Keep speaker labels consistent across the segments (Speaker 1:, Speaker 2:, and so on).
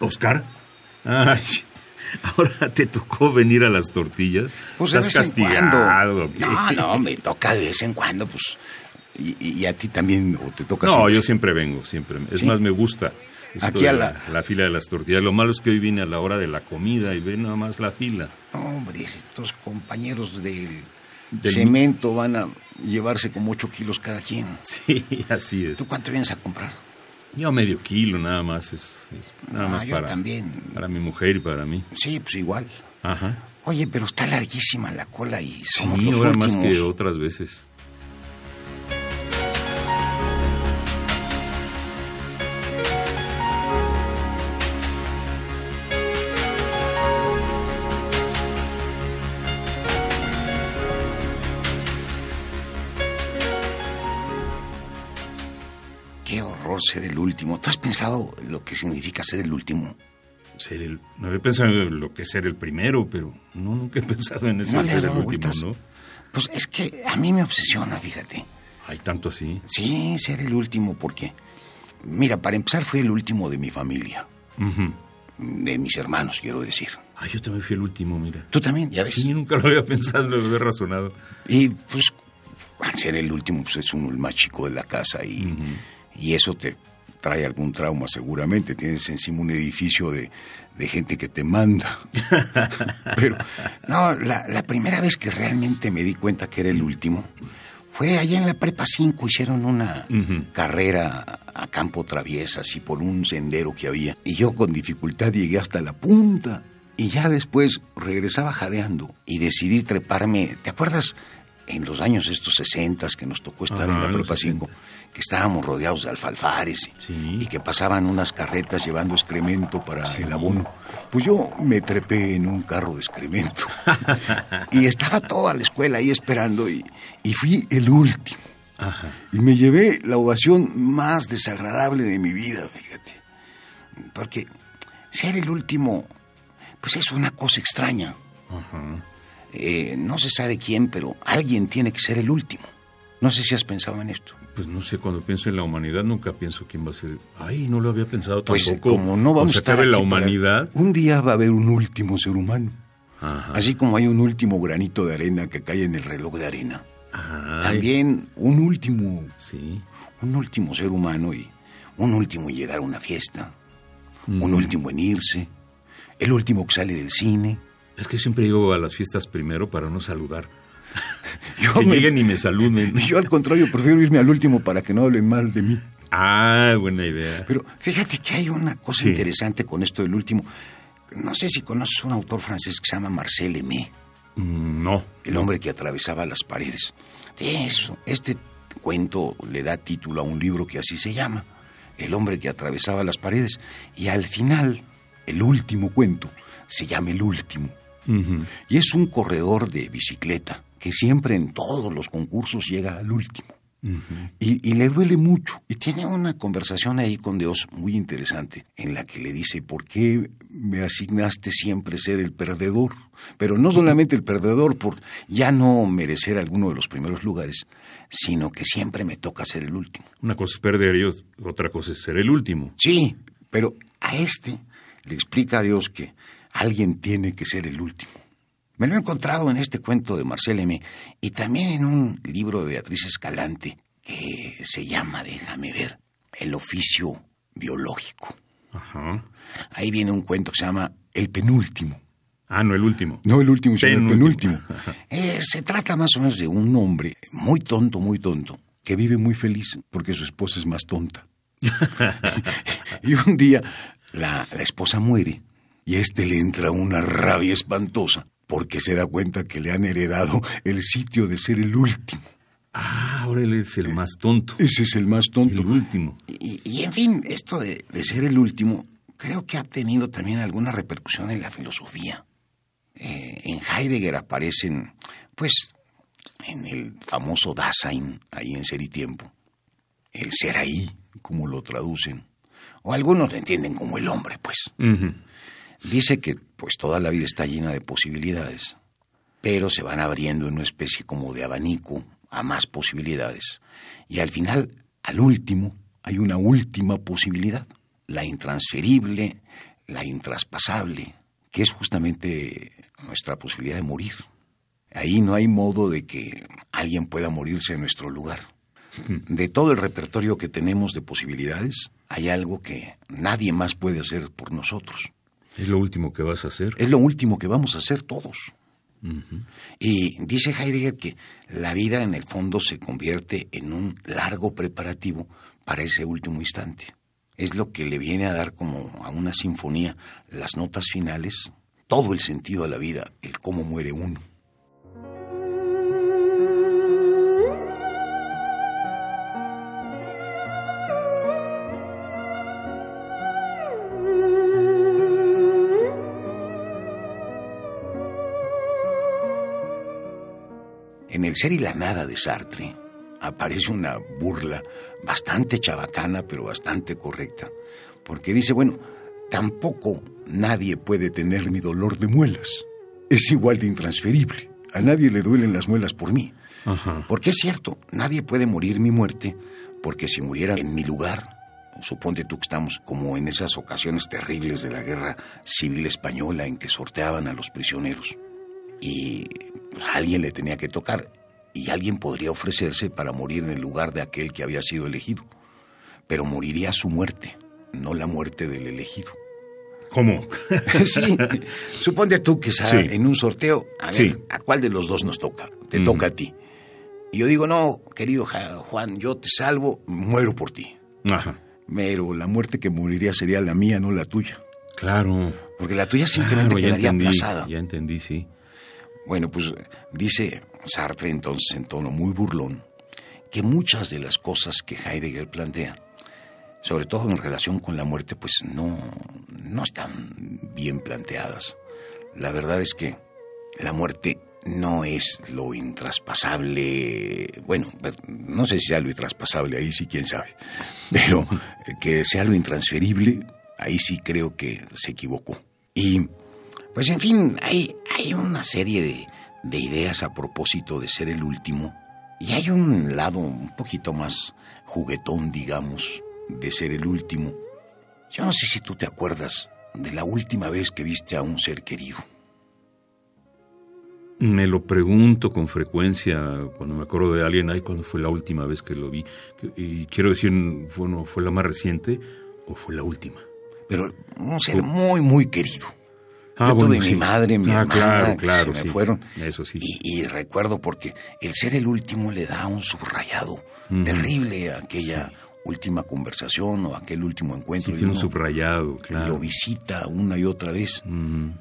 Speaker 1: ¿Oscar? Ay, ahora te tocó venir a las tortillas.
Speaker 2: Pues de
Speaker 1: Estás
Speaker 2: vez en
Speaker 1: castigado.
Speaker 2: cuando.
Speaker 1: ¿o qué?
Speaker 2: No, no, me toca de vez en cuando, pues. Y, y a ti también, o te toca
Speaker 1: No,
Speaker 2: siempre?
Speaker 1: yo siempre vengo, siempre. Es
Speaker 2: ¿Sí?
Speaker 1: más, me gusta.
Speaker 2: Aquí
Speaker 1: de
Speaker 2: a
Speaker 1: la...
Speaker 2: la-
Speaker 1: la fila de las tortillas. Lo malo es que hoy vine a la hora de la comida y ve nada más la fila.
Speaker 2: Hombre, estos compañeros del,
Speaker 1: Del-
Speaker 2: cemento van a llevarse como 8 kilos cada quien.
Speaker 1: Sí, así es.
Speaker 2: ¿Tú cuánto vienes a comprar?
Speaker 1: Yo medio kilo nada más. Es, es nada
Speaker 2: Ah,
Speaker 1: más
Speaker 2: yo
Speaker 1: para,
Speaker 2: también.
Speaker 1: para mi mujer y para mí.
Speaker 2: Sí, pues igual.
Speaker 1: Ajá.
Speaker 2: Oye, pero está larguísima la cola y somos
Speaker 1: Sí,
Speaker 2: los
Speaker 1: ahora
Speaker 2: últimos.
Speaker 1: más que otras veces.
Speaker 2: Ser el último. ¿Tú has pensado lo que significa ser el último?
Speaker 1: Ser el, no había pensado en lo que es ser el primero, pero no, nunca he pensado en eso
Speaker 2: ¿No le has dado
Speaker 1: último.
Speaker 2: Pues es que a mí me obsesiona, fíjate.
Speaker 1: Hay tanto así.
Speaker 2: Sí, ser el último, porque. Mira, para empezar, fui el último de mi familia. De mis hermanos, quiero decir.
Speaker 1: Ay, yo también fui el último, mira.
Speaker 2: Tú también, ya ves.
Speaker 1: Sí, nunca lo había pensado, lo había razonado.
Speaker 2: Y pues, al ser el último, pues es uno el más chico de la casa y, y eso te trae algún trauma seguramente. Tienes encima un edificio de, de gente que te manda. Pero, no, la, la primera vez que realmente me di cuenta que era el último fue allá en la Prepa 5. Hicieron una carrera a campo traviesa, así por un sendero que había. Y yo con dificultad llegué hasta la punta. Y ya después regresaba jadeando y decidí treparme. ¿Te acuerdas en los años estos 60 que nos tocó estar
Speaker 1: Ajá,
Speaker 2: en la Prepa 5? Que estábamos rodeados de alfalfares y-
Speaker 1: Sí.
Speaker 2: y que pasaban unas carretas llevando excremento para el abono. Pues yo me trepé en un carro de excremento. y estaba toda la escuela ahí esperando y, y fui el último.
Speaker 1: Ajá.
Speaker 2: Y me llevé la ovación más desagradable de mi vida, fíjate. Porque ser el último, pues es una cosa extraña.
Speaker 1: Ajá.
Speaker 2: Eh, no se sabe quién, pero alguien tiene que ser el último. No sé si has pensado en esto.
Speaker 1: Pues no sé, cuando pienso en la humanidad nunca pienso quién va a ser. Ay, no lo había pensado
Speaker 2: Pues
Speaker 1: tampoco.
Speaker 2: como no vamos a estar
Speaker 1: acabe la
Speaker 2: para-
Speaker 1: humanidad.
Speaker 2: Un día va a haber un último ser humano.
Speaker 1: Ajá.
Speaker 2: Así como hay un último granito de arena que cae en el reloj de arena.
Speaker 1: Ay,
Speaker 2: También un último,
Speaker 1: Sí.
Speaker 2: un último ser humano y un último en llegar a una fiesta. Un último en irse. El último que sale del cine.
Speaker 1: Es que siempre llego a las fiestas primero para no saludar.
Speaker 2: Yo,
Speaker 1: que
Speaker 2: me-
Speaker 1: lleguen y me saluden.
Speaker 2: yo al contrario prefiero irme al último para que no hablen mal de mí.
Speaker 1: Ah, buena idea.
Speaker 2: Pero fíjate que hay una cosa
Speaker 1: Sí.
Speaker 2: interesante con esto del último. No sé si conoces un autor francés que se llama Marcel Aimé,
Speaker 1: Mm, No.
Speaker 2: el hombre que atravesaba las paredes. De eso, este cuento le da título a un libro que así se llama, El hombre que atravesaba las paredes. Y al final, el último cuento se llama El último. Y es un corredor de bicicleta que siempre en todos los concursos llega al último. y, y le duele mucho. Y tiene una conversación ahí con Dios muy interesante en la que le dice, ¿por qué me asignaste siempre ser el perdedor? Pero no solamente el perdedor por ya no merecer alguno de los primeros lugares, sino que siempre me toca ser el último.
Speaker 1: Una cosa es perder y ot- otra cosa es ser el último.
Speaker 2: Sí, pero a este le explica a Dios que alguien tiene que ser el último. Me lo he encontrado en este cuento de Marcel M. y también en un libro de Beatriz Escalante que se llama, déjame ver, El oficio biológico.
Speaker 1: Ajá.
Speaker 2: Ahí viene un cuento que se llama El penúltimo.
Speaker 1: Ah, no, el último.
Speaker 2: No el último, sino el
Speaker 1: Penúltimo.
Speaker 2: penúltimo. Eh, se trata más o menos de un hombre muy tonto, muy tonto, que vive muy feliz porque su esposa es más tonta. y un día la, la esposa muere y a este le entra una rabia espantosa porque se da cuenta que le han heredado el sitio de ser el último.
Speaker 1: Ah, ahora él es el más tonto.
Speaker 2: Ese es el más tonto.
Speaker 1: El último.
Speaker 2: Y, y, en fin, esto de, de ser el último, creo que ha tenido también alguna repercusión en la filosofía. Eh, en Heidegger aparecen, pues, en el famoso Dasein, ahí en Ser y Tiempo, el ser ahí, como lo traducen, o algunos lo entienden como el hombre, pues. Dice que, pues, toda la vida está llena de posibilidades, pero se van abriendo en una especie como de abanico a más posibilidades. Y al final, al último, hay una última posibilidad, la intransferible, la intraspasable, que es justamente nuestra posibilidad de morir. Ahí no hay modo de que alguien pueda morirse en nuestro lugar. De todo el repertorio que tenemos de posibilidades, hay algo que nadie más puede hacer por nosotros.
Speaker 1: ¿Es lo último que vas a hacer?
Speaker 2: Es lo último que vamos a hacer todos. Y dice Heidegger que la vida en el fondo se convierte en un largo preparativo para ese último instante. Es lo que le viene a dar como a una sinfonía las notas finales, todo el sentido de la vida, el cómo muere uno. En el ser y la nada de Sartre aparece una burla bastante chabacana, pero bastante correcta, porque dice, bueno, tampoco nadie puede tener mi dolor de muelas. Es igual de intransferible. A nadie le duelen las muelas por mí. Porque es cierto, nadie puede morir mi muerte, porque si muriera en mi lugar, suponte tú que estamos como en esas ocasiones terribles de la guerra civil española en que sorteaban a los prisioneros. Y alguien le tenía que tocar y alguien podría ofrecerse para morir en el lugar de aquel que había sido elegido. Pero moriría su muerte, no la muerte del elegido.
Speaker 1: ¿Cómo?
Speaker 2: sí, suponte tú que en un sorteo, a ver, ¿a cuál de los dos nos toca? Te toca a ti. Y yo digo, no, querido Juan, yo te salvo, muero por ti. Ajá. Pero la muerte que moriría sería la mía, no la tuya.
Speaker 1: Claro.
Speaker 2: Porque la tuya simplemente quedaría aplazada.
Speaker 1: Ya entendí, sí.
Speaker 2: Bueno, pues dice Sartre entonces en tono muy burlón que muchas de las cosas que Heidegger plantea, sobre todo en relación con la muerte, pues no, no están bien planteadas. La verdad es que la muerte no es lo intraspasable, bueno, no sé si sea lo intraspasable, ahí sí quién sabe, pero que sea lo intransferible, ahí sí creo que se equivocó. Y pues en fin, hay, hay una serie de, de ideas a propósito de ser el último y hay un lado un poquito más juguetón, digamos, de ser el último. Yo no sé si tú te acuerdas de la última vez que viste a un ser querido.
Speaker 1: Me lo pregunto con frecuencia cuando me acuerdo de alguien, ay, ¿cuándo fue la última vez que lo vi? Y quiero decir, bueno, ¿fue la más reciente o fue la última?
Speaker 2: Pero un ser muy, muy querido. Ah, Yo tuve mi madre, mi ah, hermana,
Speaker 1: claro,
Speaker 2: se me fueron.
Speaker 1: Eso sí.
Speaker 2: Y, recuerdo porque el ser el último le da un subrayado terrible a aquella última conversación o aquel último encuentro.
Speaker 1: Sí, tiene un subrayado, claro.
Speaker 2: Lo visita una y otra vez.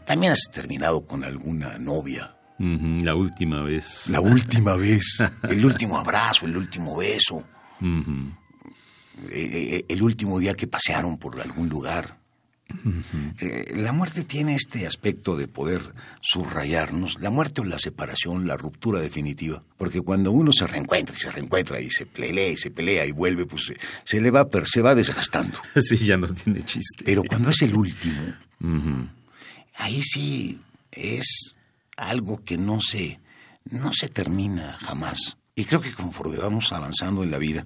Speaker 2: También has terminado con alguna novia.
Speaker 1: La última vez.
Speaker 2: La última vez. el último abrazo, el último beso. Eh, eh, el último día que pasearon por algún lugar. Eh, la muerte tiene este aspecto de poder subrayarnos, la muerte o la separación, la ruptura definitiva, porque cuando uno se reencuentra y se reencuentra y se pelea y se pelea y vuelve, pues se, le va, se va desgastando.
Speaker 1: Sí, ya no tiene chiste.
Speaker 2: Pero cuando es el último, ahí sí es algo que no se, no se termina jamás. Y creo que conforme vamos avanzando en la vida,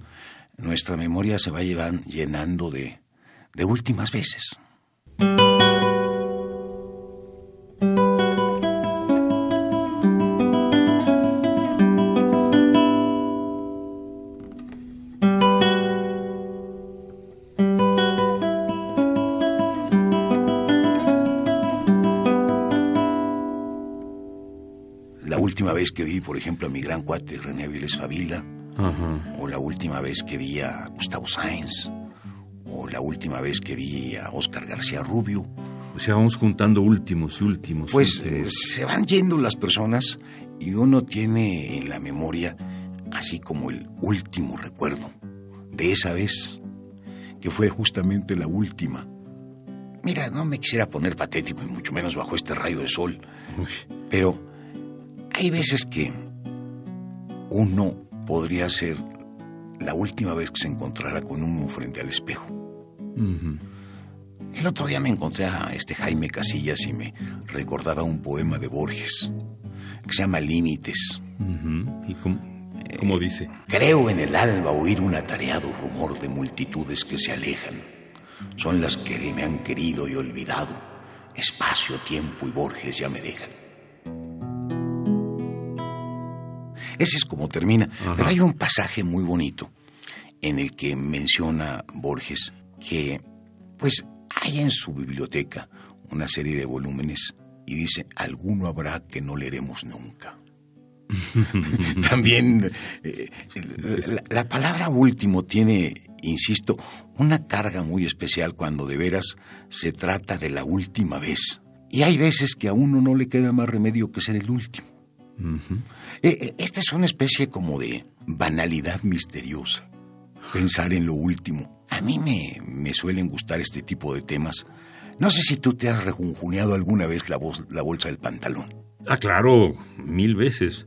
Speaker 2: nuestra memoria se va llenando de, de últimas veces. Última vez que vi, por ejemplo, a mi gran cuate René Aviles Favila, o la última vez que vi a Gustavo Sáenz, o la última vez que vi a Oscar García Rubio.
Speaker 1: O sea, vamos juntando últimos y últimos.
Speaker 2: Pues eh, se van yendo las personas y uno tiene en la memoria así como el último recuerdo de esa vez, que fue justamente la última mira, no me quisiera poner patético y mucho menos bajo este rayo de sol. Pero hay veces que uno podría ser la última vez que se encontrara con uno frente al espejo. El otro día me encontré a este Jaime Casillas y me recordaba un poema de Borges que se llama Límites.
Speaker 1: ¿Y cómo, dice?
Speaker 2: Creo en el alba oír un atareado rumor de multitudes que se alejan. Son las que me han querido y olvidado. Espacio, tiempo y Borges ya me dejan. Ese es como termina. Pero hay un pasaje muy bonito en el que menciona Borges que, pues, hay en su biblioteca una serie de volúmenes y dice, alguno habrá que no leeremos nunca. También eh, la, palabra último tiene, insisto, una carga muy especial cuando de veras se trata de la última vez. Y hay veces que a uno no le queda más remedio que ser el último. Eh, eh, esta es una especie como de banalidad misteriosa, pensar en lo último. A mí me, me suelen gustar este tipo de temas no sé si tú te has rejunjuneado alguna vez la, la bolsa del pantalón.
Speaker 1: Ah, claro, mil veces.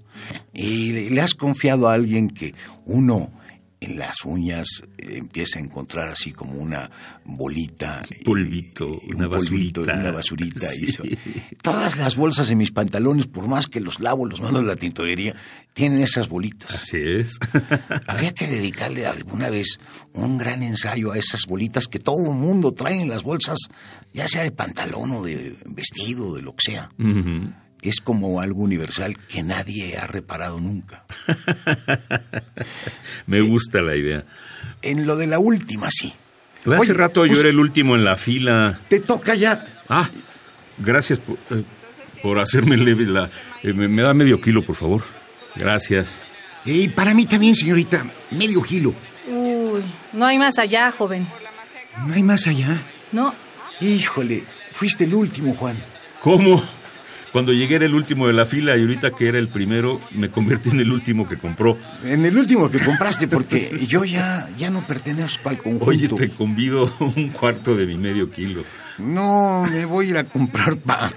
Speaker 2: ¿Y le has confiado a alguien que uno en las uñas eh, empieza a encontrar así como una bolita.
Speaker 1: Polvito,
Speaker 2: una basurita. Una basurita. Todas las bolsas de mis pantalones, por más que los lavo, los mando a la tintorería, tienen esas bolitas.
Speaker 1: Así es.
Speaker 2: Habría que dedicarle alguna vez un gran ensayo a esas bolitas que todo el mundo trae en las bolsas, ya sea de pantalón o de vestido, de lo que sea es como algo universal que nadie ha reparado nunca.
Speaker 1: Me gusta la idea.
Speaker 2: En lo de la última, sí.
Speaker 1: Hace rato yo pues, era el último en la fila.
Speaker 2: Te toca ya.
Speaker 1: Ah, gracias por, eh, hacerme leve la... Eh, me, da medio kilo, por favor. Gracias.
Speaker 2: Y para mí también, señorita, medio kilo.
Speaker 3: Uy, no hay más allá, joven.
Speaker 2: ¿No hay más allá?
Speaker 3: No.
Speaker 2: Híjole, fuiste el último, Juan.
Speaker 1: ¿Cómo? Cuando llegué era el último de la fila y ahorita que era el primero, me convertí en el último que compró.
Speaker 2: En el último que compraste, porque yo ya, ya no pertenezco al conjunto.
Speaker 1: Oye, te convido un cuarto de mi medio kilo.
Speaker 2: No, me voy a ir a comprar pan.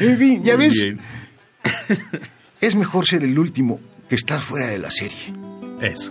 Speaker 2: En fin, ya ves. Es mejor ser el último que estar fuera de la serie.
Speaker 1: Eso.